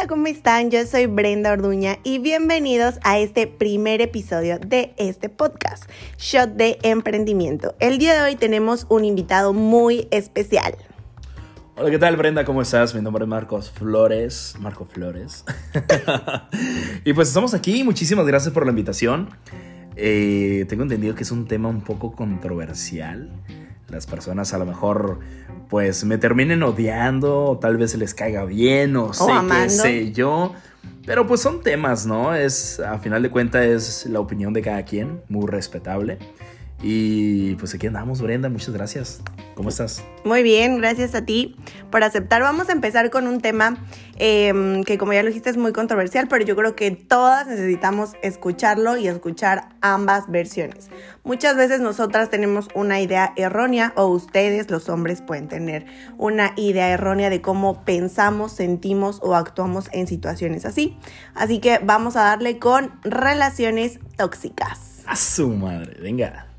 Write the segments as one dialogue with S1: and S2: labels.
S1: Hola, ¿cómo están? Yo soy Brenda Orduña y bienvenidos a este primer episodio de este podcast, Shot de Emprendimiento. El día de hoy tenemos un invitado muy especial.
S2: Hola, ¿qué tal Brenda? ¿Cómo estás? Mi nombre es Marcos Flores. Marco Flores. y pues estamos aquí. Muchísimas gracias por la invitación. Eh, tengo entendido que es un tema un poco controversial. Las personas a lo mejor pues me terminen odiando, o tal vez se les caiga bien, o, sé qué sé yo. Pero pues son temas, ¿no? Es, a final de cuentas, es la opinión de cada quien, muy respetable. Y pues aquí andamos, Brenda, muchas gracias. ¿Cómo estás?
S1: Muy bien, gracias a ti por aceptar. Vamos a empezar con un tema em, que como ya lo dijiste es muy controversial, pero yo creo que todas necesitamos escucharlo y escuchar ambas versiones. Muchas veces nosotras tenemos una idea errónea o ustedes, los hombres, pueden tener una idea errónea de cómo pensamos, sentimos o actuamos en situaciones así. Así que vamos a darle con relaciones tóxicas.
S2: A su madre, venga.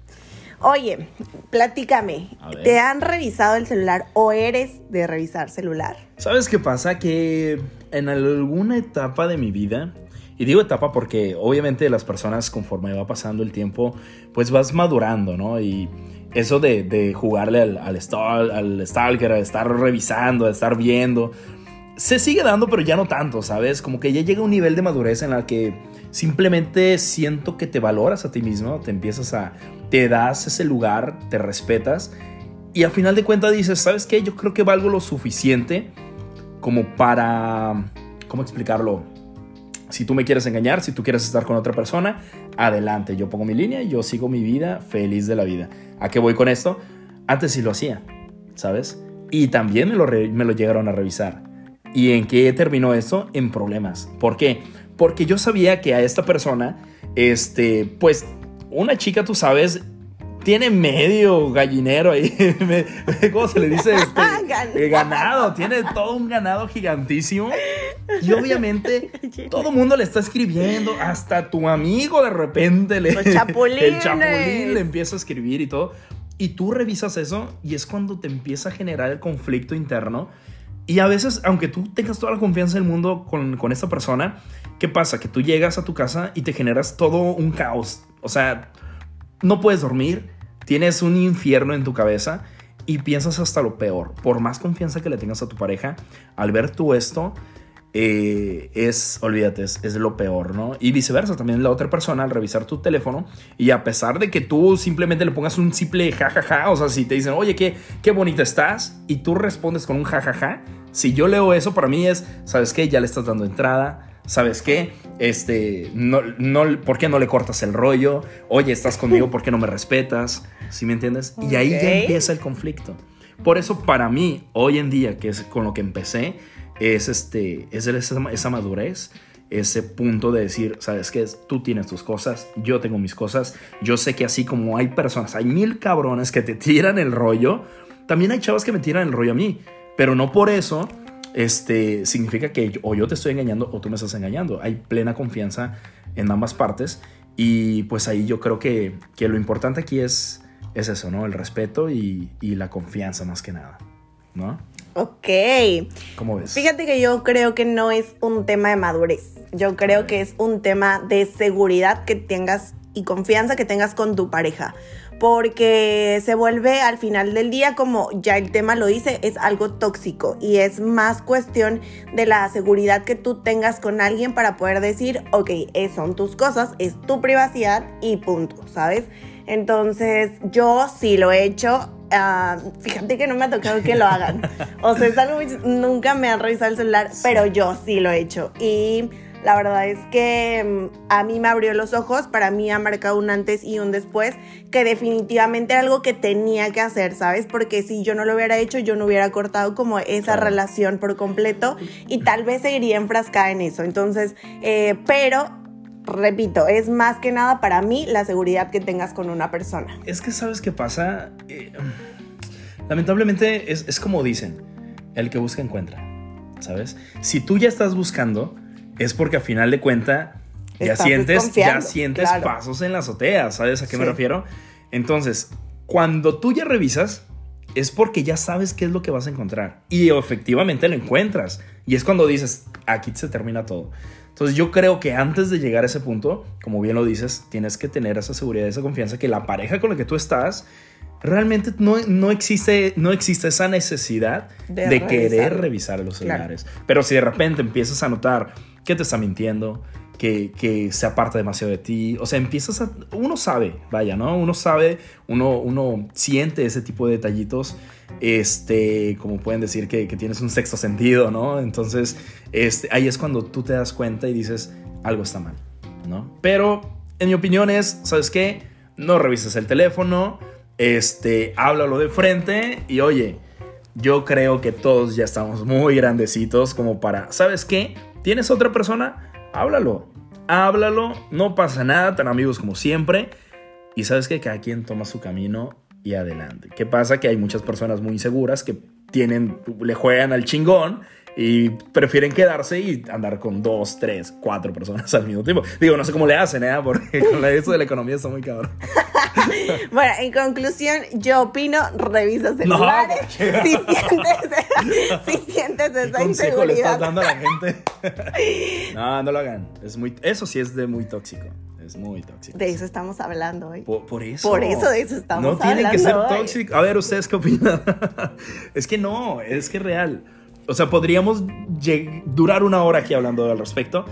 S1: Oye, platícame, ¿te han revisado el celular o eres de revisar celular?
S2: ¿Sabes qué pasa? Que en alguna etapa de mi vida, y digo etapa porque obviamente las personas conforme va pasando el tiempo, pues vas madurando, ¿no? Y eso de, jugarle al, al, al stalker, a estar revisando, a estar viendo, se sigue dando, pero ya no tanto, ¿sabes? Como que ya llega un nivel de madurez en la que simplemente siento que te valoras a ti mismo, te empiezas a te das ese lugar, te respetas y al final de cuentas dices, ¿sabes qué? Yo creo que valgo lo suficiente como para, ¿cómo explicarlo? Si tú me quieres engañar, si tú quieres estar con otra persona, adelante, yo pongo mi línea, yo sigo mi vida feliz de la vida. ¿A qué voy con esto? Antes sí lo hacía, ¿sabes? Y también me lo, me lo llegaron a revisar. ¿Y en qué terminó eso? En problemas. ¿Por qué? Porque yo sabía que a esta persona, este, pues una chica, tú sabes, tiene medio gallinero ahí. ¿Cómo se le dice? Este, ganado. Tiene todo un ganado gigantísimo. Y obviamente todo el mundo le está escribiendo. Hasta tu amigo de repente le.
S1: El chapulín
S2: le empieza a escribir y todo. Y tú revisas eso y es cuando te empieza a generar el conflicto interno. Y a veces, aunque tú tengas toda la confianza del mundo con, con esta persona, ¿qué pasa? Que tú llegas a tu casa y te generas todo un caos o sea, no puedes dormir, tienes un infierno en tu cabeza y piensas hasta lo peor. Por más confianza que le tengas a tu pareja, al ver tú esto, eh, es, olvídate, es, lo peor, ¿no? Y viceversa, también la otra persona al revisar tu teléfono y a pesar de que tú simplemente le pongas un simple jajaja, o sea, si te dicen, oye, qué, qué bonita estás, y tú respondes con un jajaja, si yo leo eso, para mí es, ¿sabes qué? Ya le estás dando entrada, ¿sabes qué? Este, no, no, ¿por qué no le cortas el rollo? Oye, estás conmigo, ¿por qué no me respetas? ¿Sí me entiendes? Y ahí ya empieza el conflicto. Por eso, para mí, hoy en día, que es con lo que empecé, es, este, es esa, esa madurez, ese punto de decir, ¿sabes qué? Tú tienes tus cosas, yo tengo mis cosas. Yo sé que así como hay personas, hay mil cabrones que te tiran el rollo, también hay chavas que me tiran el rollo a mí. Pero no por eso este, significa que o yo te estoy engañando o tú me estás engañando. Hay plena confianza en ambas partes y pues ahí yo creo que, que lo importante aquí es, es eso, ¿no? El respeto y, y la confianza más que nada, ¿no?
S1: Ok.
S2: ¿Cómo ves?
S1: Fíjate que yo creo que no es un tema de madurez. Yo creo que es un tema de seguridad que tengas y confianza que tengas con tu pareja porque se vuelve al final del día, como ya el tema lo dice, es algo tóxico y es más cuestión de la seguridad que tú tengas con alguien para poder decir, ok, son tus cosas, es tu privacidad y punto, ¿sabes? Entonces yo sí lo he hecho. Ah, fíjate que no me ha tocado que lo hagan. O sea, es algo nunca me han revisado el celular, pero yo sí lo he hecho. Y la verdad es que mm, a mí me abrió los ojos, para mí ha marcado un antes y un después, que definitivamente era algo que tenía que hacer, ¿sabes? Porque si yo no lo hubiera hecho, yo no hubiera cortado como esa relación por completo y tal vez seguiría enfrascada en eso. Entonces, eh, pero repito, es más que nada para mí la seguridad que tengas con una persona.
S2: Es que sabes qué pasa. Eh, lamentablemente es, es, como dicen, el que busca encuentra, ¿sabes? Si tú ya estás buscando, es porque a final de cuenta ya sientes, ya sientes pasos en la azotea, ¿sabes a qué me refiero? Entonces, cuando tú ya revisas, es porque ya sabes qué es lo que vas a encontrar. Y efectivamente lo encuentras. Y es cuando dices, aquí se termina todo. Entonces yo creo que antes de llegar a ese punto, como bien lo dices, tienes que tener esa seguridad, esa confianza que la pareja con la que tú estás realmente no, no, existe, no existe esa necesidad de, querer revisar los celulares. Pero si de repente empiezas a notar que te está mintiendo, que, que, se aparta demasiado de ti. O sea, empiezas a... Uno sabe, vaya, ¿no? Uno sabe, uno, uno siente ese tipo de detallitos. Este, como pueden decir que, que tienes un sexto sentido, ¿no? Entonces, este, ahí es cuando tú te das cuenta y dices, algo está mal, ¿no? Pero, en mi opinión es, ¿sabes qué? No revises el teléfono, este, háblalo de frente y oye, yo creo que todos ya estamos muy grandecitos como para, ¿sabes qué? ¿Tienes otra persona? Háblalo háblalo, no pasa nada, tan amigos como siempre. Y sabes que cada quien toma su camino y adelante. ¿Qué pasa? Que hay muchas personas muy inseguras que tienen, le juegan al chingón y prefieren quedarse y andar con dos, tres, cuatro personas al mismo tiempo. Digo, no sé cómo le hacen, ¿eh? Porque con eso de la economía está muy cabrón.
S1: bueno, en conclusión, yo opino, revisa celulares. No, si, sientes, si sientes esa ¿Qué inseguridad. le estás
S2: dando a la gente? no, no lo hagan. Es muy, eso sí es de muy tóxico. Es muy tóxico.
S1: De eso estamos hablando hoy.
S2: Por, eso.
S1: Por eso de eso estamos
S2: hablando. No tiene que ser tóxico. A ver, ¿ustedes qué opinan? es que no, es que es real. O sea, podríamos durar una hora aquí hablando al respecto.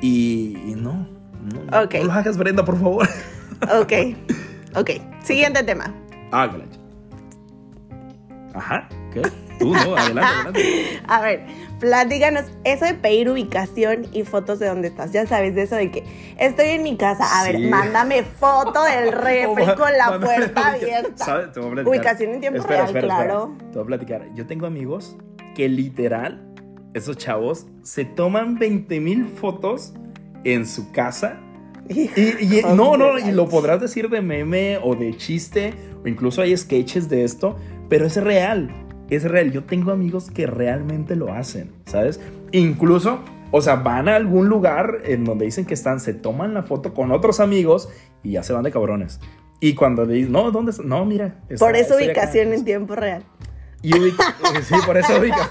S2: Y, no. No, no lo hagas, Brenda, por favor.
S1: ok. Ok. Siguiente tema.
S2: Ah, Ajá. ¿Qué? Tú, no, adelante, adelante.
S1: A ver, platícanos eso de pedir ubicación y fotos de dónde estás. Ya sabes, de eso de que estoy en mi casa. A ver, mándame foto del refri con la puerta abierta. ¿Sabes? Te voy a platicar. Ubicación en tiempo real, claro.
S2: Te voy a platicar. Yo tengo amigos que literal, esos chavos se toman 20 mil fotos en su casa. Y, no, no, y lo podrás decir de meme o de chiste, o incluso hay sketches de esto, pero es real, es real. Yo tengo amigos que realmente lo hacen, ¿sabes? Incluso, o sea, van a algún lugar en donde dicen que están, se toman la foto con otros amigos y ya se van de cabrones. Y cuando le dicen, no, ¿dónde está? No, mira.
S1: Por eso ubicación en tiempo real.
S2: Y ubica, eh, sí, por eso ubica.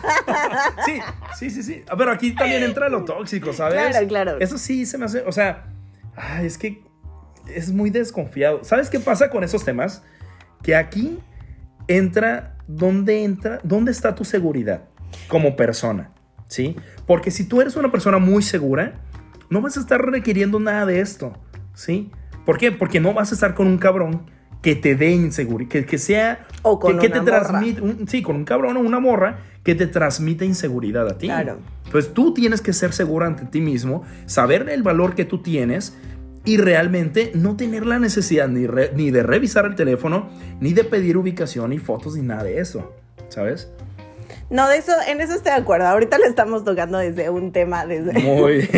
S2: Sí, sí, sí, sí. Pero aquí también entra lo tóxico, ¿sabes?
S1: Claro, claro.
S2: Eso sí se me hace, o sea, es que es muy desconfiado. ¿Sabes qué pasa con esos temas? Que aquí entra, ¿dónde entra? ¿Dónde está tu seguridad como persona? ¿Sí? Porque si tú eres una persona muy segura, no vas a estar requiriendo nada de esto, ¿sí? ¿Por qué? Porque no vas a estar con un cabrón que te dé inseguridad, que, que, sea...
S1: O con
S2: que,
S1: te
S2: transmite, sí, con un cabrón o una morra que te transmite inseguridad a ti.
S1: Claro.
S2: Entonces tú tienes que ser seguro ante ti mismo, saber el valor que tú tienes y realmente no tener la necesidad ni, ni de revisar el teléfono, ni de pedir ubicación y fotos, ni nada de eso, ¿sabes?
S1: No, de eso, en eso estoy de acuerdo. Ahorita le estamos tocando desde un tema desde
S2: muy,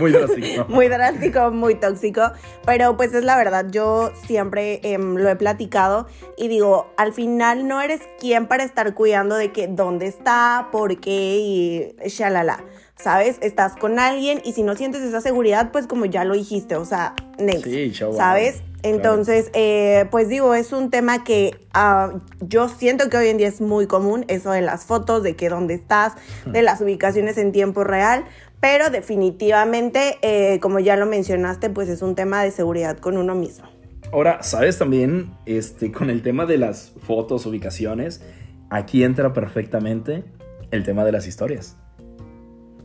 S2: muy, drástico.
S1: muy drástico, muy tóxico. Pero pues es la verdad, yo siempre em, lo he platicado y digo, al final no eres quien para estar cuidando de que dónde está, por qué y shalala. ¿Sabes? Estás con alguien y si no sientes esa seguridad, pues como ya lo dijiste, o sea, next. Sí, ¿Sabes? Entonces, eh, pues digo, es un tema que ah, yo siento que hoy en día es muy común, eso de las fotos, de que dónde estás, de las ubicaciones en tiempo real, pero definitivamente, eh, como ya lo mencionaste, pues es un tema de seguridad con uno mismo.
S2: Ahora, ¿sabes también este, con el tema de las fotos, ubicaciones? Aquí entra perfectamente el tema de las historias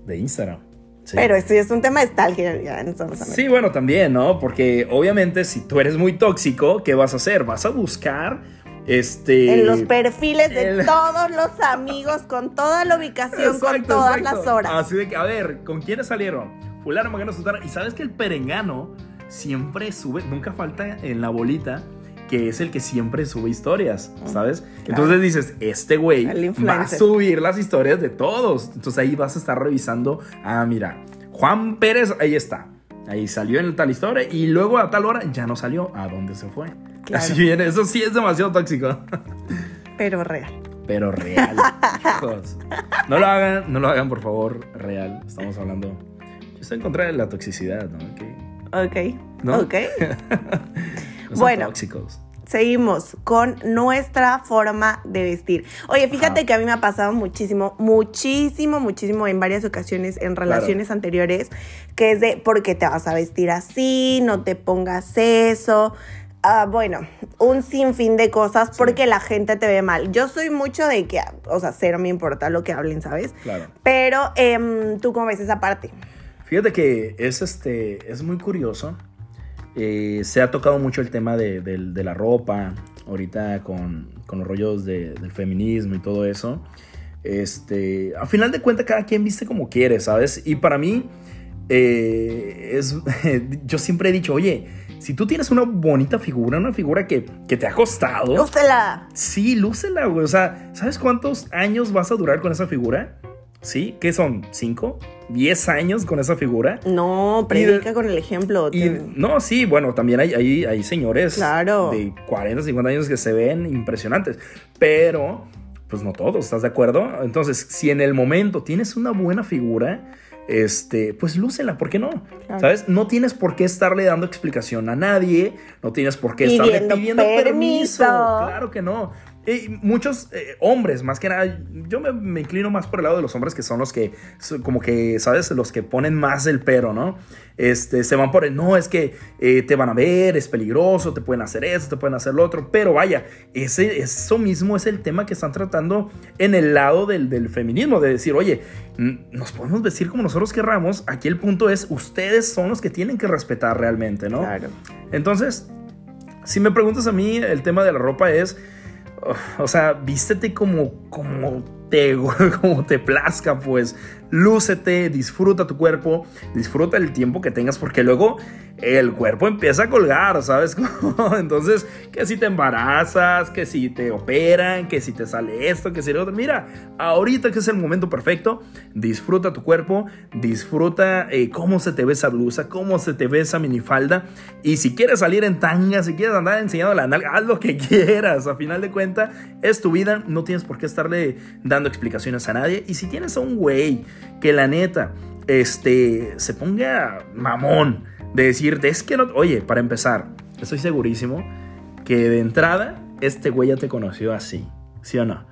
S2: de Instagram.
S1: Pero esto ya es un tema de ya
S2: Sí, bueno, también, ¿no? Porque obviamente si tú eres muy tóxico, ¿qué vas a hacer? Vas a buscar este...
S1: En los perfiles de todos los amigos, con toda la ubicación, con todas las horas.
S2: Así de que, a ver, ¿con quiénes salieron? Fulano, Magano, Sultana. Y sabes que el perengano siempre sube, nunca falta en la bolita que es el que siempre sube historias, ¿sabes? Entonces dices, este güey va a subir las historias de todos. Entonces ahí vas a estar revisando, ah, mira, Juan Pérez, ahí está. Ahí salió en tal historia y luego a tal hora ya no salió. ¿A dónde se fue? Así viene, eso sí es demasiado tóxico.
S1: Pero real.
S2: Pero real. No lo hagan, no lo hagan, por favor, real. Estamos hablando. Yo estoy en contra de la toxicidad, ¿no?
S1: Ok. ¿No? Ok. bueno, seguimos con nuestra forma de vestir. Oye, fíjate
S2: Ajá.
S1: que a mí me ha pasado muchísimo, muchísimo, muchísimo en varias ocasiones en relaciones anteriores, que es de por qué te vas a vestir así, no te pongas eso. Ah, bueno, un sinfín de cosas porque la gente te ve mal. Yo soy mucho de que, o sea, cero me importa lo que hablen, ¿sabes?
S2: Claro.
S1: Pero em, tú cómo ves esa parte.
S2: Fíjate que es, este, es muy curioso. Eh, se ha tocado mucho el tema de, la ropa, ahorita con, con los rollos de- del feminismo y todo eso. Este, a final de cuentas, cada quien viste como quiere, ¿sabes? Y para mí, eh, es, yo siempre he dicho, oye, si tú tienes una bonita figura, una figura que, que te ha costado,
S1: Úsela.
S2: Sí, lúcela, güey. O sea, ¿sabes cuántos años vas a durar con esa figura? ¿Sí? ¿Qué son? ¿Cinco? ¿Diez años con esa figura?
S1: No, predica con el ejemplo.
S2: Y,
S1: Te-
S2: no, sí, bueno, también hay, hay, hay señores
S1: Claro.
S2: de 40, 50 años que se ven impresionantes. Pero, pues no todos, ¿estás de acuerdo? Entonces, si en el momento tienes una buena figura, este, pues lúcela, ¿por qué no?
S1: Claro.
S2: ¿Sabes? No tienes por qué estarle dando explicación a nadie, no tienes por qué estarle
S1: Pidiendo
S2: pidiendo permiso.
S1: permiso.
S2: Claro que no. Eh, muchos eh, hombres, más que nada, yo me, me inclino más por el lado de los hombres que son los que, como que, ¿sabes? Los que ponen más el pero, ¿no? Este, se van por el, no, es que eh, te van a ver, es peligroso, te pueden hacer eso, te pueden hacer lo otro, pero vaya, ese, eso mismo es el tema que están tratando en el lado del, del feminismo, de decir, oye, nos podemos vestir como nosotros querramos, aquí el punto es, ustedes son los que tienen que respetar realmente, ¿no?
S1: Claro.
S2: Entonces, si me preguntas a mí, el tema de la ropa es, o sea, vístete como, como te, como te plazca, pues, lúcete, disfruta tu cuerpo, disfruta el tiempo que tengas, porque luego el cuerpo empieza a colgar, ¿sabes? Entonces, que si te embarazas, que si te operan, que si te sale esto, que si lo otro, mira, ahorita que es el momento perfecto, disfruta tu cuerpo, disfruta eh, cómo se te ve esa blusa, cómo se te ve esa minifalda, y si quieres salir en tanga, si quieres andar enseñando la nalga, haz lo que quieras, a final de cuentas, es tu vida, no tienes por qué estarle dando explicaciones a nadie, y si tienes a un güey que la neta, este, se ponga mamón, de decirte, es que no, oye, para empezar, estoy segurísimo que de entrada este güey ya te conoció así, ¿sí o no?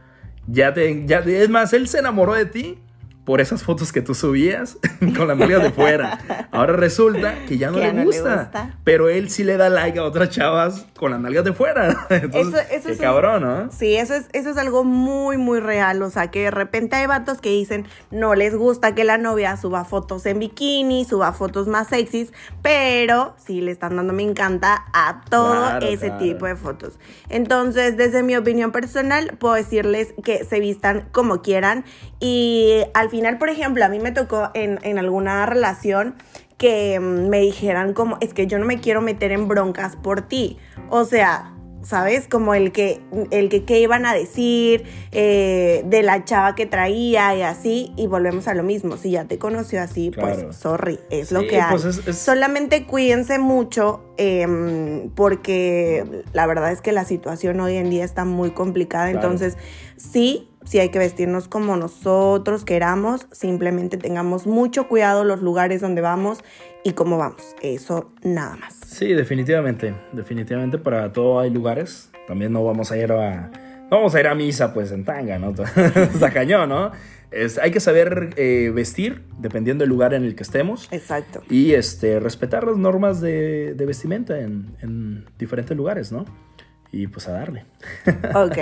S2: Ya te, ya, es más, él se enamoró de ti por esas fotos que tú subías con las nalgas de fuera. Ahora resulta que ya no,
S1: Que
S2: le,
S1: no le
S2: gusta,
S1: gusta.
S2: pero él sí le da like a otras chavas con las nalgas de fuera. Entonces,
S1: Eso- eso
S2: qué
S1: es un-
S2: cabrón, ¿no?
S1: Sí, eso es, eso es algo muy, muy real. O sea, que de repente hay vatos que dicen no les gusta que la novia suba fotos en bikini, suba fotos más sexys, pero sí le están dando me encanta a todo
S2: Claro,
S1: ese
S2: claro.
S1: tipo de fotos. Entonces, desde mi opinión personal, puedo decirles que se vistan como quieran. Y al final, por ejemplo, a mí me tocó en, en alguna relación que mm, me dijeran como, es que yo no me quiero meter en broncas por ti. O sea, ¿sabes? Como el que, el que qué iban a decir eh, de la chava que traía y así, y volvemos a lo mismo. Si ya te conoció así,
S2: Claro.
S1: pues sorry, es lo que hay.
S2: pues es- es-
S1: Solamente cuídense mucho em, porque la verdad es que la situación hoy en día está muy complicada.
S2: Claro.
S1: Entonces, sí, sí hay que vestirnos como nosotros queramos. Simplemente tengamos mucho cuidado los lugares donde vamos y cómo vamos. Eso nada más.
S2: Sí, definitivamente. Definitivamente para todo hay lugares. También no vamos a ir a. No vamos a ir a misa, pues, en tanga, ¿no? Está cañón, ¿no? Es- hay que saber eh, vestir dependiendo del lugar en el que estemos.
S1: Exacto.
S2: Y este, respetar las normas de, de vestimenta en, en diferentes lugares, ¿no? Y pues a darle.
S1: Ok.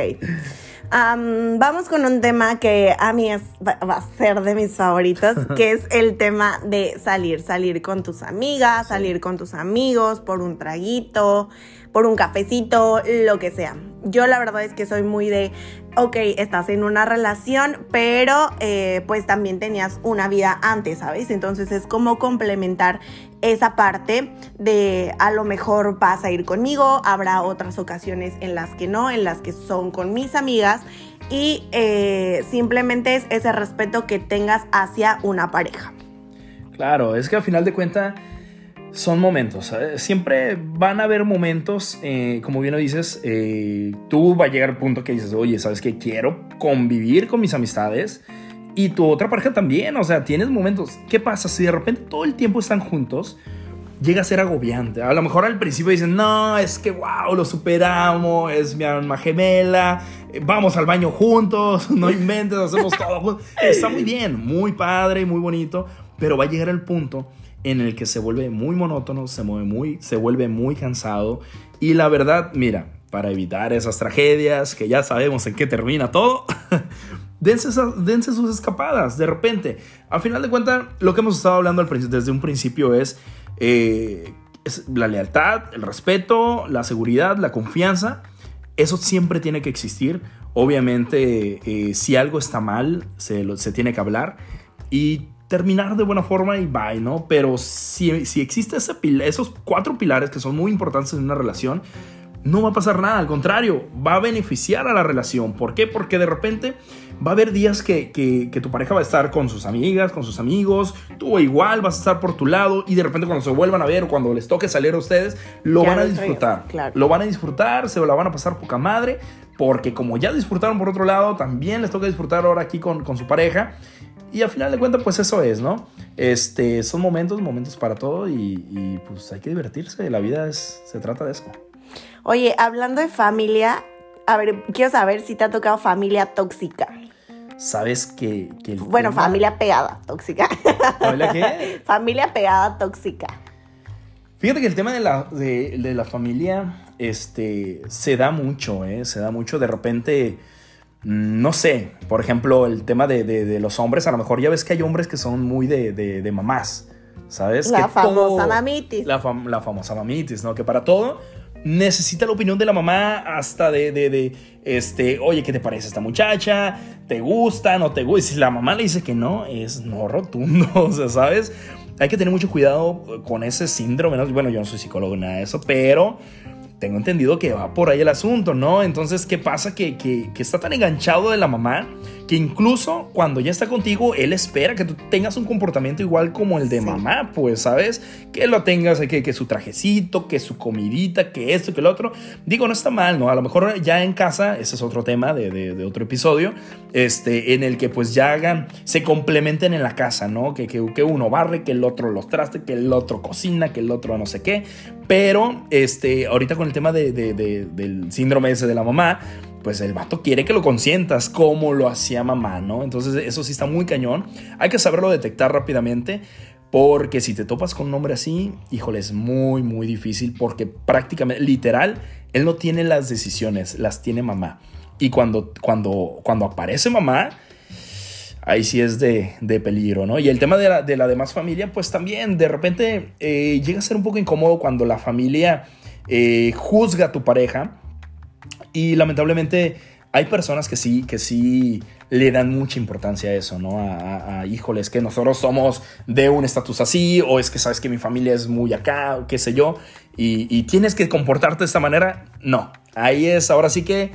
S1: Am, vamos con un tema que a mí es, va, va a ser de mis favoritos, que es el tema de salir, salir con tus amigas, salir con tus amigos, por un traguito, por un cafecito, lo que sea. Yo la verdad es que soy muy de, ok, estás en una relación, pero eh, pues también tenías una vida antes, ¿sabes? Entonces es como complementar esa parte de a lo mejor vas a ir conmigo, habrá otras ocasiones en las que no, en las que son con mis amigas y eh, simplemente es ese respeto que tengas hacia una pareja.
S2: Claro, es que al final de cuentas son momentos. ¿sabes? Siempre van a haber momentos, eh, como bien lo dices, eh, tú va a llegar al punto que dices, oye, ¿sabes qué? Quiero convivir con mis amistades y tu otra pareja también. O sea, tienes momentos. ¿Qué pasa si de repente todo el tiempo están juntos? llega a ser agobiante. A lo mejor al principio dicen, no, es que wow, lo superamos, es mi alma gemela, eh, vamos al baño juntos, no inventes, hacemos todo juntos. Está muy bien, muy padre, muy bonito, pero va a llegar el punto en el que se vuelve muy monótono, se, mueve muy, se vuelve muy cansado y la verdad, mira, para evitar esas tragedias que ya sabemos en qué termina todo, dense, dense, sus escapadas de repente. Al final de cuentas, lo que hemos estado hablando desde un principio es eh, es la lealtad, el respeto, la seguridad, la confianza. Eso siempre tiene que existir. Obviamente, eh, si algo está mal, se, se, tiene que hablar y terminar de buena forma y bye, ¿no? Pero si, si existe esos cuatro pilares que son muy importantes en una relación, no va a pasar nada, al contrario, va a beneficiar a la relación. ¿Por qué? Porque de repente va a haber días que, que, tu pareja va a estar con sus amigas, con sus amigos, tú igual vas a estar por tu lado y de repente cuando se vuelvan a ver o cuando les toque salir a ustedes, lo van a disfrutar. Lo van a disfrutar, se la van a pasar poca madre, porque como ya disfrutaron por otro lado, también les toca disfrutar ahora aquí con, con su pareja. Y al final de cuentas, pues eso es, ¿no? Este, son momentos, momentos para todo y, y pues hay que divertirse. La vida es, se trata de eso.
S1: Oye, hablando de familia, a ver, quiero saber si te ha tocado familia tóxica.
S2: Sabes que...
S1: bueno, familia pegada, tóxica.
S2: ¿Familia qué?
S1: familia pegada, tóxica.
S2: Fíjate que el tema de la, de, la familia este, se da mucho, ¿eh? Se da mucho de repente mm, no sé, por ejemplo, el tema de, los hombres, a lo mejor ya ves que hay hombres que son muy de, mamás, ¿sabes?
S1: La famosa mamitis.
S2: La, la, famosa mamitis, ¿no? Que para todo necesita la opinión de la mamá hasta de, de, este, oye, ¿qué te parece esta muchacha? ¿Te gusta? ¿No te gusta? si la mamá le dice que no, es no rotundo, o sea, ¿sabes? Hay que tener mucho cuidado con ese síndrome, bueno, yo no soy psicólogo, nada de eso, pero tengo entendido que va por ahí el asunto, ¿no? Entonces, ¿qué pasa? Que, que, que está tan enganchado de la mamá que incluso cuando ya está contigo, él espera que tú tengas un comportamiento igual como el de mamá, pues, ¿sabes? Que lo tengas, que, que su trajecito, que su comidita, que esto, que el otro. Digo, no está mal, ¿no? A lo mejor ya en casa, ese es otro tema de, de, otro episodio, este, en el que pues ya hagan, se complementen en la casa, ¿no? Que, que, que uno barre, que el otro los traste, que el otro cocina, que el otro no sé qué. Pero, este, ahorita con el tema de, del síndrome ese de la mamá, pues el vato quiere que lo consientas como lo hacía mamá, ¿no? Entonces eso sí está muy cañón. Hay que saberlo detectar rápidamente porque si te topas con un hombre así, híjole, es muy, muy difícil porque prácticamente, literal, él no tiene las decisiones, las tiene mamá. Y cuando, cuando, cuando aparece mamá, ahí sí es de, peligro, ¿no? Y el tema de la, de la demás familia, pues también de repente eh, llega a ser un poco incómodo cuando la familia eh, juzga a tu pareja y lamentablemente hay personas que sí, que sí le dan mucha importancia a eso, ¿no? A, a, híjole, es que nosotros somos de un estatus así, o es que sabes que mi familia es muy acá, o qué sé yo, y, y tienes que comportarte de esta manera. No, ahí es, ahora sí que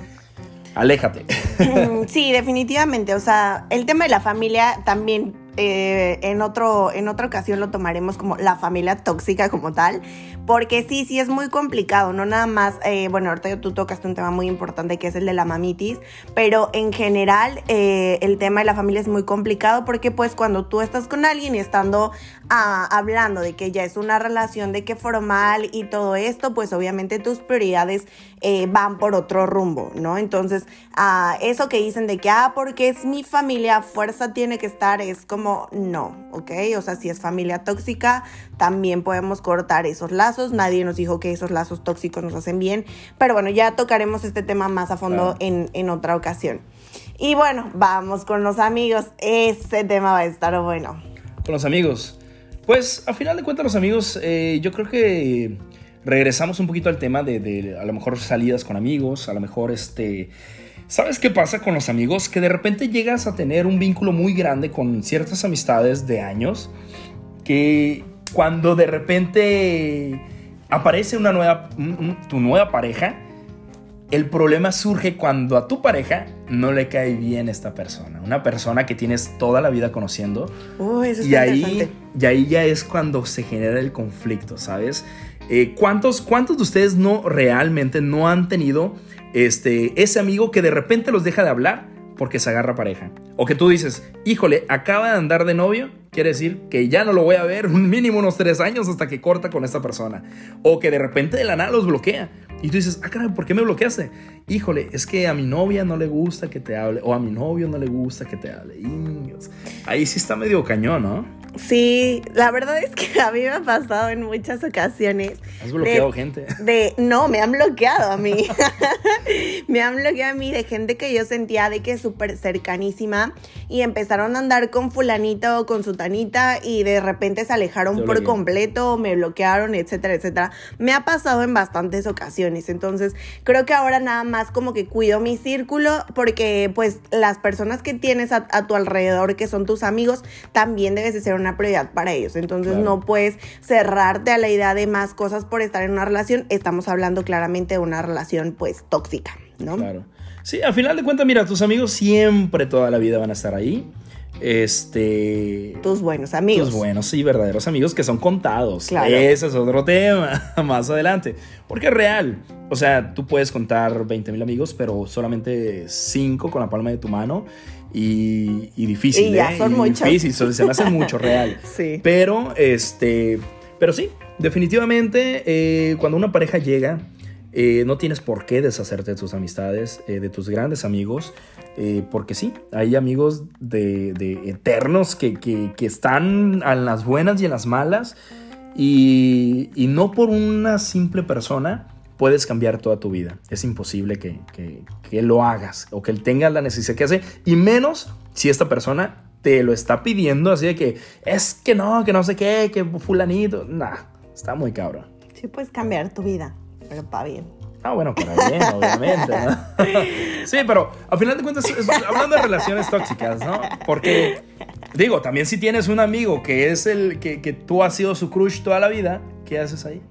S2: aléjate.
S1: Mm, sí, definitivamente. O sea, el tema de la familia también eh, en, otro, en otra ocasión lo tomaremos como la familia tóxica como tal, porque sí, sí es muy complicado, no nada más, eh, bueno, ahorita tú tocaste un tema muy importante que es el de la mamitis, pero en general eh, el tema de la familia es muy complicado porque pues cuando tú estás con alguien y estando ah, hablando de que ya es una relación de que formal y todo esto, pues obviamente tus prioridades van por otro rumbo, ¿no? Entonces, ah, eso que dicen de que, ah, porque es mi familia, fuerza tiene que estar, es como no, ¿ok? O sea, si es familia tóxica, también podemos cortar esos lazos. Nadie nos dijo que esos lazos tóxicos nos hacen bien, pero bueno, ya tocaremos este tema más a fondo en, en otra ocasión. Y bueno, vamos con los amigos. Ese tema va a estar bueno.
S2: Con los amigos. Pues a final de cuentas los amigos, eh, yo creo que regresamos un poquito al tema de, de, a lo mejor salidas con amigos, a lo mejor este ¿Sabes qué pasa con los amigos? Que de repente llegas a tener un vínculo muy grande con ciertas amistades de años que cuando de repente aparece una nueva, tu nueva pareja, el problema surge cuando a tu pareja no le cae bien esta persona, una persona que tienes toda la vida conociendo. y, ahí, y ahí ya es cuando se genera el conflicto, ¿sabes? Eh, ¿cuántos, ¿Cuántos de ustedes no realmente no han tenido este, ese amigo que de repente los deja de hablar porque se agarra pareja. O que tú dices, híjole, acaba de andar de novio quiere decir que ya no lo voy a ver un mínimo unos tres años hasta que corta con esta persona. O que de repente de la nada los bloquea. Y tú dices, ah, caray, ¿por qué me bloqueaste? Híjole, es que a mi novia no le gusta que te hable. O a mi novio no le gusta que te hable. ahí sí está medio cañón, ¿no?
S1: Sí, la verdad es que a mí me ha pasado en muchas ocasiones.
S2: ¿Has bloqueado gente?
S1: De, no, me han bloqueado a mí. me han bloqueado a mí de gente que yo sentía de que es súper cercanísima y empezaron a andar con fulanito o con sutanita y de repente se alejaron por completo, me bloquearon, etcétera, etcétera. Me ha pasado en bastantes ocasiones. Entonces, creo que ahora nada más como que cuido mi círculo porque pues las personas que tienes a, a tu alrededor, que son tus amigos, también debes de ser una prioridad para ellos. Entonces no puedes cerrarte a la idea de más cosas por estar en una relación. Estamos hablando claramente de una relación pues tóxica, ¿no?
S2: Claro. Sí, al final de cuentas, mira, tus amigos siempre toda la vida van a estar ahí. Este.
S1: Tus buenos amigos.
S2: Tus buenos y verdaderos amigos que son contados. Claro. Ese es otro tema más adelante. Porque es real. O sea, tú puedes contar 20 mil amigos, pero solamente 5 con la palma de tu mano y, difícil.
S1: Y ya ¿eh? son muchos.
S2: Difícil, se me hace mucho real.
S1: sí.
S2: Pero, este, pero sí, definitivamente eh, cuando una pareja llega, eh, no tienes por qué deshacerte de tus amistades, de tus grandes amigos, porque sí, hay amigos de, eternos que, están en las buenas y en las malas, y, no por una simple persona puedes cambiar toda tu vida. Es imposible que, que, lo hagas o que él tenga la necesidad que hace, y menos si esta persona te lo está pidiendo, así de que es que no, que no sé qué, que fulanito. Nah, está muy cabrón.
S1: Sí, puedes cambiar tu vida, pero para bien.
S2: Ah, bueno, para bien, obviamente, Sí, pero al final de cuentas, hablando de relaciones tóxicas, ¿no? Porque, digo, también si tienes un amigo que es el que, que tú has sido su crush toda la vida, ¿qué haces ahí?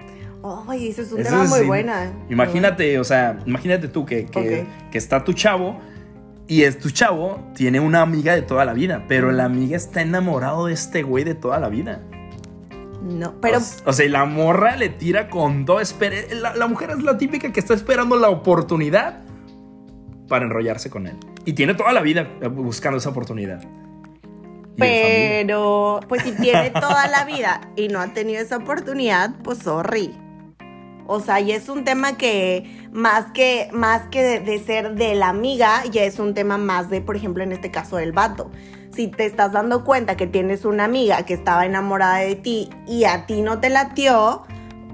S1: Ay, eso es un tema muy buena.
S2: Imagínate, o sea, imagínate tú que, que, está tu chavo y es tu chavo tiene una amiga de toda la vida, pero la amiga está enamorado de este güey de toda la vida.
S1: No, pero.
S2: O, sea, la morra le tira con todo. La, la, mujer es la típica que está esperando la oportunidad para enrollarse con él. Y tiene toda la vida buscando esa oportunidad.
S1: Pero, pues si tiene toda la vida y no ha tenido esa oportunidad, pues sorry. O sea, y es un tema que más que, más que de, ser de la amiga, ya es un tema más de, por ejemplo, en este caso del vato. Si te estás dando cuenta que tienes una amiga que estaba enamorada de ti y a ti no te latió,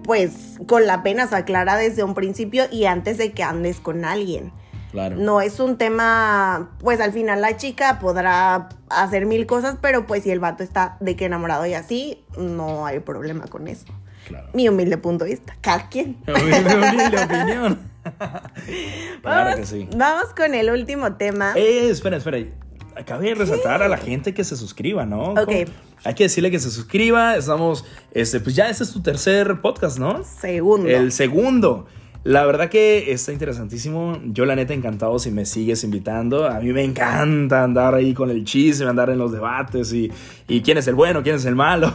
S1: pues con la pena se aclara desde un principio y antes de que andes con alguien.
S2: Claro.
S1: No es un tema, pues al final la chica podrá hacer mil cosas, pero pues si el vato está de que enamorado y así, no hay problema con eso. Mi humilde punto de vista. Cada quien.
S2: humilde opinión.
S1: claro que sí. Vamos con el último tema.
S2: Eh, espera, espera. Acabe de resaltar a la gente que se suscriba, ¿no?
S1: Ok.
S2: Hay que decirle que se suscriba. Estamos, este, pues ya este es tu tercer podcast, ¿no?
S1: Segundo.
S2: El segundo. La verdad que está interesantísimo. Yo la neta encantado si me sigues invitando. A mí me encanta andar ahí con el chisme, andar en los debates y, y quién es el bueno, quién es el malo.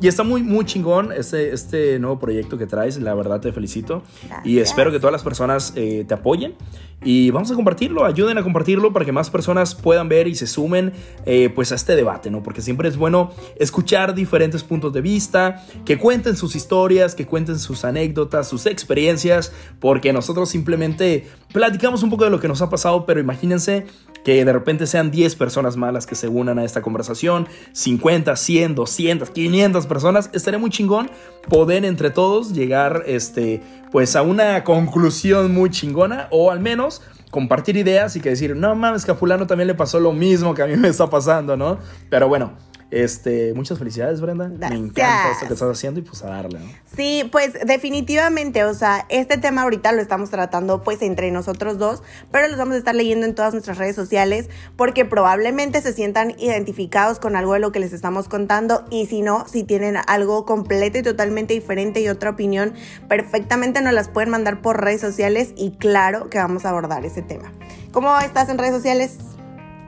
S2: Y está muy, muy chingón este, este nuevo proyecto que traes. La verdad te felicito. Y espero que todas las personas eh, te apoyen. Y vamos a compartirlo, ayuden a compartirlo para que más personas puedan ver y se sumen eh, pues a este debate, ¿no? Porque siempre es bueno escuchar diferentes puntos de vista, que cuenten sus historias, que cuenten sus anécdotas, sus experiencias, porque nosotros simplemente platicamos un poco de lo que nos ha pasado, pero imagínense que de repente sean 10 personas malas que se unan a esta conversación, 50, 100, 200, 500 personas, estaría muy chingón poder entre todos llegar este pues a una conclusión muy chingona o al menos compartir ideas y que decir, no mames, que a fulano también le pasó lo mismo que a mí me está pasando, ¿no? Pero bueno, este, muchas felicidades, Brenda. Me encanta esto que estás haciendo y pues a darle, ¿no?
S1: Sí, pues definitivamente, o sea, este tema ahorita lo estamos tratando pues entre nosotros dos, pero los vamos a estar leyendo en todas nuestras redes sociales porque probablemente se sientan identificados con algo de lo que les estamos contando y si no, si tienen algo completo y totalmente diferente y otra opinión, perfectamente nos las pueden mandar por redes sociales y claro que vamos a abordar ese tema. ¿Cómo estás en redes sociales?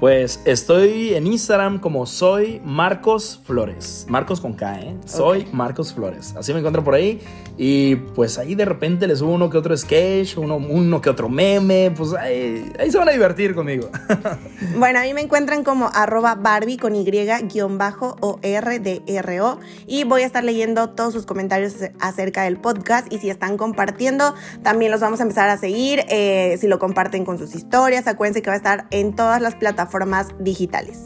S2: Pues estoy en Instagram como soy Marcos Flores. Marcos con K, ¿eh? Soy Marcos Flores. Así me encuentro por ahí. Y pues ahí de repente les subo uno que otro sketch, uno, uno que otro meme. Pues ahí, ahí se van a divertir conmigo.
S1: bueno, a mí me encuentran como arroba Barbie con Y guion bajo o R D R O. Y voy a estar leyendo todos sus comentarios acerca del podcast. Y si están compartiendo, también los vamos a empezar a seguir. Eh, si lo comparten con sus historias, acuérdense que va a estar en todas las plataformas formas digitales.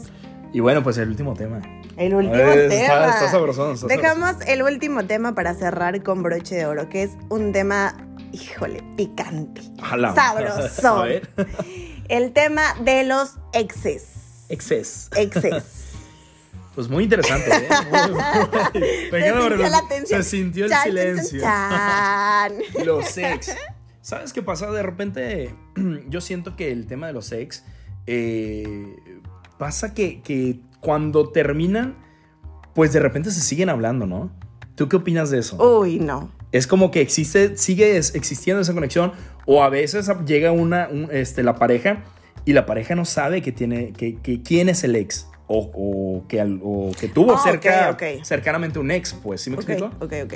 S2: Y bueno, pues el último tema.
S1: El último tema. Dejamos el último tema para cerrar con broche de oro, que es un tema, híjole, picante. Sabroso. el tema de los exes.
S2: Exes.
S1: Exes.
S2: Pues muy interesante, ¿eh?
S1: se, sintió la
S2: se sintió el silencio. los ex. ¿Sabes qué pasa? De repente, yo siento que el tema de los ex eh, pasa que, cuando terminan, pues de repente se siguen hablando, ¿no? ¿Tú qué opinas de eso?
S1: Uy, no.
S2: Es como que existe, sigue existiendo esa conexión o a veces llega una, este, la pareja y la pareja no sabe que tiene, que, quién es el ex o, que, que tuvo ah, cerca, cercanamente un ex, pues, ¿sí me explico?
S1: Ok, ok.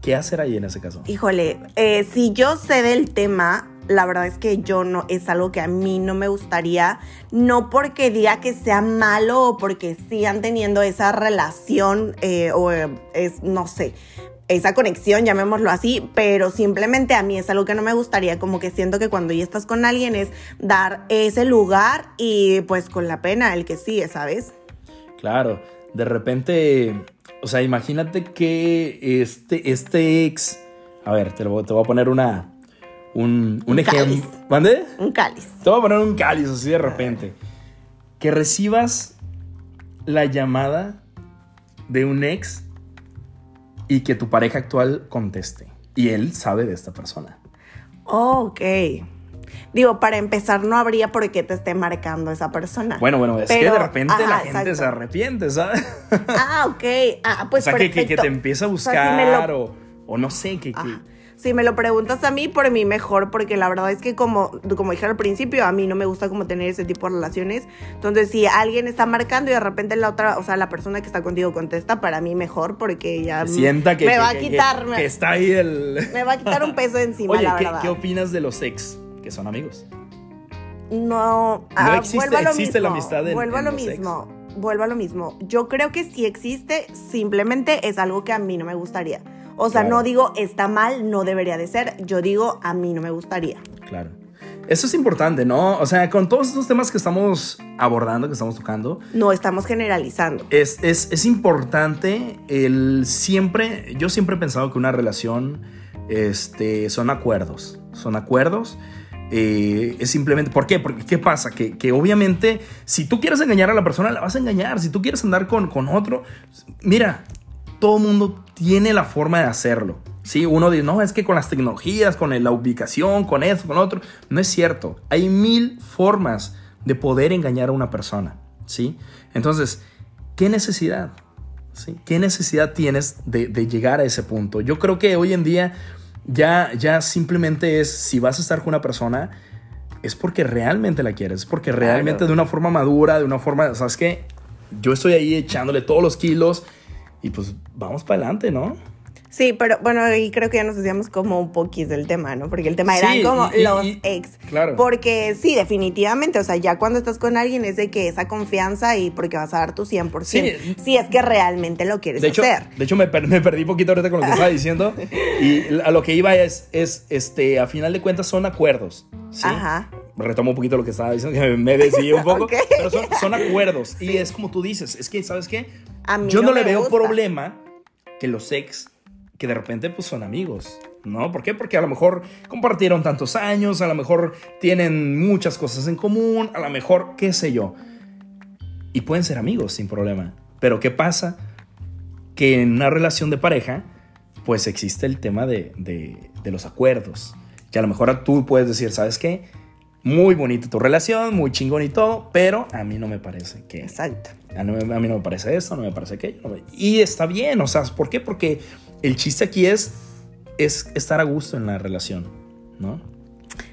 S2: ¿Qué hacer ahí en ese caso?
S1: Híjole, eh, si yo sé del tema, la verdad es que yo no, es algo que a mí no me gustaría, no porque diga que sea malo o porque sigan teniendo esa relación eh, o eh, es, no sé, esa conexión, llamémoslo así, pero simplemente a mí es algo que no me gustaría, como que siento que cuando ya estás con alguien es dar ese lugar y pues con la pena el que sigue, ¿sabes?
S2: Claro, de repente, o sea, imagínate que este, este ex, a ver, te, te voy a poner una, un, un, ejemplo. ¿Mande?
S1: Un cáliz.
S2: Te voy a poner un cáliz así de repente. Que recibas la llamada de un ex y que tu pareja actual conteste. Y él sabe de esta persona.
S1: ok. Digo, para empezar, no habría por qué te esté marcando esa persona.
S2: Bueno, bueno, es que de repente la gente se arrepiente, ¿sabes?
S1: Ah, ok. Ah, pues
S2: o sea, que, que, te empieza a buscar o, o, no sé, que, que
S1: si me lo preguntas a mí, por mí mejor, porque la verdad es que como, como dije al principio, a mí no me gusta como tener ese tipo de relaciones. Entonces, si alguien está marcando y de repente la otra, o sea, la persona que está contigo contesta, para mí mejor, porque ya
S2: Sienta que,
S1: me va a quitar.
S2: Que, está ahí el...
S1: Me va a quitar un peso encima,
S2: Oye,
S1: la
S2: ¿qué, ¿qué opinas de los ex que son amigos?
S1: No,
S2: no ah, existe, existe la amistad en,
S1: Vuelvo a lo mismo. Vuelvo a lo mismo. Yo creo que si existe, simplemente es algo que a mí no me gustaría. O sea, no digo está mal, no debería de ser. Yo digo a mí no me gustaría.
S2: Claro. Eso es importante, ¿no? O sea, con todos estos temas que estamos abordando, que estamos tocando.
S1: No estamos generalizando.
S2: Es, es, importante el siempre. Yo siempre he pensado que una relación este, son acuerdos. Son acuerdos. Eh, es simplemente, ¿por qué? Porque ¿qué pasa? Que, que, obviamente si tú quieres engañar a la persona, la vas a engañar. Si tú quieres andar con, con otro, mira, todo mundo tiene la forma de hacerlo. ¿sí? Uno dice, no, es que con las tecnologías, con la ubicación, con eso, con otro. No es cierto. Hay mil formas de poder engañar a una persona. ¿sí? Entonces, ¿qué necesidad? ¿sí? ¿Qué necesidad tienes de, llegar a ese punto? Yo creo que hoy en día ya, ya simplemente es, si vas a estar con una persona, es porque realmente la quieres, es porque realmente de una forma madura, de una forma, ¿sabes qué? Yo estoy ahí echándole todos los kilos y pues vamos para adelante, ¿no?
S1: Sí, pero bueno, ahí creo que ya nos decíamos como un poquito del tema, ¿no? Porque el tema era como los ex.
S2: Claro.
S1: Porque sí, definitivamente, o sea, ya cuando estás con alguien es de que esa confianza y porque vas a dar tu 100%. Sí. Si es que realmente lo quieres
S2: de hecho,
S1: hacer.
S2: De hecho, me, me, perdí un poquito ahorita con lo que estaba diciendo. y a lo que iba es, es, este, a final de cuentas son acuerdos. ¿sí?
S1: Ajá.
S2: Retomo un poquito lo que estaba diciendo, que me decía un poco. Pero son, son acuerdos. Y es como tú dices, es que, ¿sabes qué? Yo no, le veo problema que los ex, que de repente pues son amigos, ¿no? ¿Por qué? Porque a lo mejor compartieron tantos años, a lo mejor tienen muchas cosas en común, a lo mejor, qué sé yo. Y pueden ser amigos sin problema. Pero ¿qué pasa? Que en una relación de pareja, pues existe el tema de, de los acuerdos. Que a lo mejor tú puedes decir, ¿sabes qué? muy bonita tu relación, muy chingón y todo, pero a mí no me parece que...
S1: Exacto.
S2: A mí, no me parece esto, no me parece aquello. Y está bien, o sea, ¿por qué? Porque el chiste aquí es, es estar a gusto en la relación, ¿no?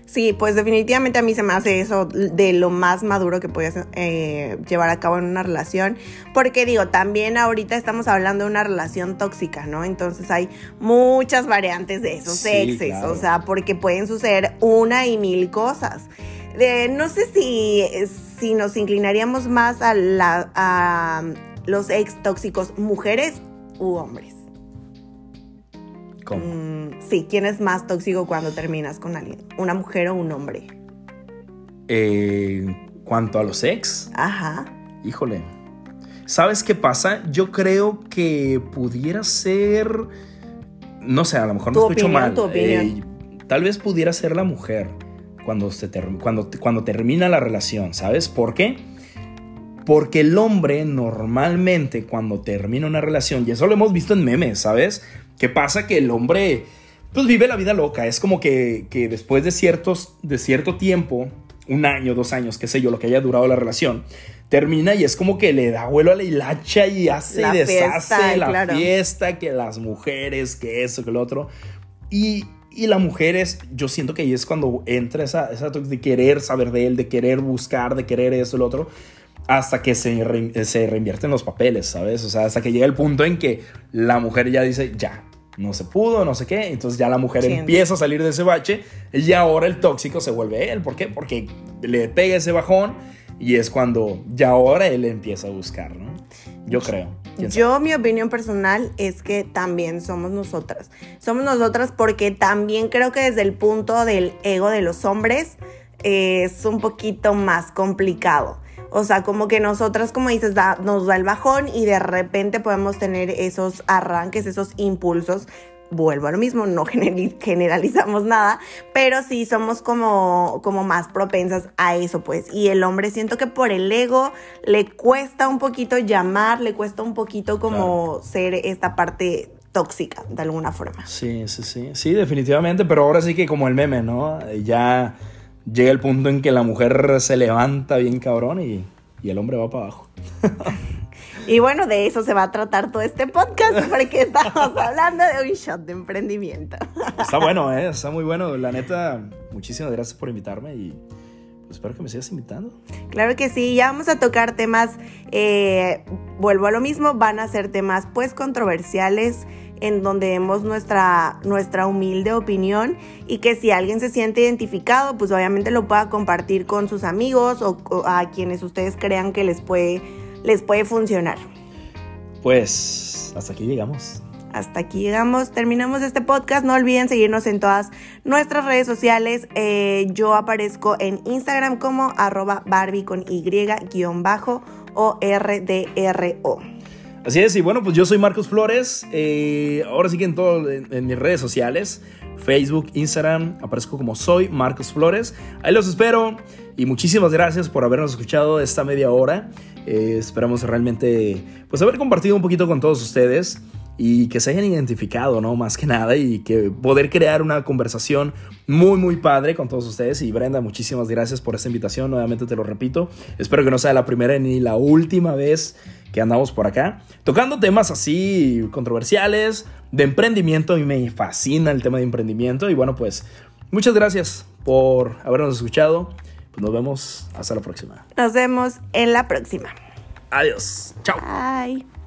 S1: Sí, pues definitivamente a mí se me hace eso de lo más maduro que puedes eh, llevar a cabo en una relación. Porque digo, también ahorita estamos hablando de una relación tóxica, ¿no? Entonces hay muchas variantes de esos
S2: Sí,
S1: exes,
S2: claro.
S1: o sea, porque pueden suceder una y mil cosas. De- no sé si, si nos inclinaríamos más a, la, a los ex tóxicos, mujeres u hombres.
S2: ¿Cómo?
S1: Mm, sí, ¿quién es más tóxico cuando terminas con alguien? ¿Una mujer o un hombre?
S2: Eh, cuanto a los ex,
S1: Ajá.
S2: híjole. ¿Sabes qué pasa? Yo creo que pudiera ser. No sé, a lo mejor me escucho
S1: opinión,
S2: mal.
S1: tu opinión.
S2: Eh, tal vez pudiera ser la mujer cuando, se ter- cuando, cuando termina la relación, ¿sabes? ¿Por qué? Porque el hombre normalmente cuando termina una relación, y eso lo hemos visto en memes, ¿sabes? ¿Qué pasa? Que el hombre pues vive la vida loca. Es como que, que después de, ciertos, de cierto tiempo, un año, dos años, qué sé yo, lo que haya durado la relación, termina y es como que le da vuelo a la hilacha y hace
S1: La
S2: y deshace
S1: fiesta,
S2: la
S1: claro.
S2: fiesta, que las mujeres, que eso, que lo otro. Y, y las mujeres, yo siento que ahí es cuando entra esa, esa de querer saber de él, de querer buscar, de querer eso, lo otro, hasta que se, re- se reinvierten los papeles, ¿sabes? O sea, hasta que llega el punto en que la mujer ya dice, ya, no se pudo, no sé qué, entonces ya la mujer empieza a salir de ese bache y ahora el tóxico se vuelve él. ¿Por qué? Porque le pega ese bajón y es cuando ya ahora él empieza a buscar, ¿no? Yo creo.
S1: Yo, mi opinión personal es que también somos nosotras. Somos nosotras porque también creo que desde el punto del ego de los hombres eh, es un poquito más complicado. O sea, como que nosotras, como dices, da- nos da el bajón y de repente podemos tener esos arranques, esos impulsos. Vuelvo a lo mismo, no generalizamos nada, pero sí somos como, como más propensas a eso, pues. Y el hombre siento que por el ego le cuesta un poquito llamar, le cuesta un poquito como ser esta parte tóxica, de alguna forma.
S2: Sí, sí, sí. Sí, definitivamente, pero ahora sí que como el meme, ¿no? Ya llega el punto en que la mujer se levanta bien cabrón y, y el hombre va para abajo.
S1: Y bueno, de eso se va a tratar todo este podcast, porque estamos hablando de un shot de emprendimiento.
S2: Está bueno, ¿eh? Está muy bueno. La neta, muchísimas gracias por invitarme y pues, espero que me sigas invitando.
S1: Claro que sí, ya vamos a tocar temas, eh, vuelvo a lo mismo, van a ser temas pues controversiales en donde vemos nuestra, nuestra humilde opinión y que si alguien se siente identificado, pues obviamente lo pueda compartir con sus amigos o, o a quienes ustedes crean que les puede, les puede funcionar.
S2: Pues hasta aquí llegamos.
S1: Hasta aquí llegamos, terminamos este podcast. No olviden seguirnos en todas nuestras redes sociales. Eh, yo aparezco en Instagram como arroba Barbie con Y guion bajo o RDRO.
S2: Así es, y bueno, pues yo soy Marcos Flores. eh, ahora sí que en todo, en, mis redes sociales, Facebook, Instagram, aparezco como soy Marcos Flores. Ahí los espero y muchísimas gracias por habernos escuchado esta media hora. Eh, esperamos realmente, pues, haber compartido un poquito con todos ustedes y que se hayan identificado, ¿no? Más que nada y que poder crear una conversación muy, muy padre con todos ustedes. Y Brenda, muchísimas gracias por esta invitación. Nuevamente te lo repito. Espero que no sea la primera ni la última vez que andamos por acá, tocando temas así controversiales, de emprendimiento. A mí me fascina el tema de emprendimiento. Y bueno, pues muchas gracias por habernos escuchado. Pues nos vemos hasta la próxima.
S1: Nos vemos en la próxima.
S2: Adiós. Chao.
S1: Bye.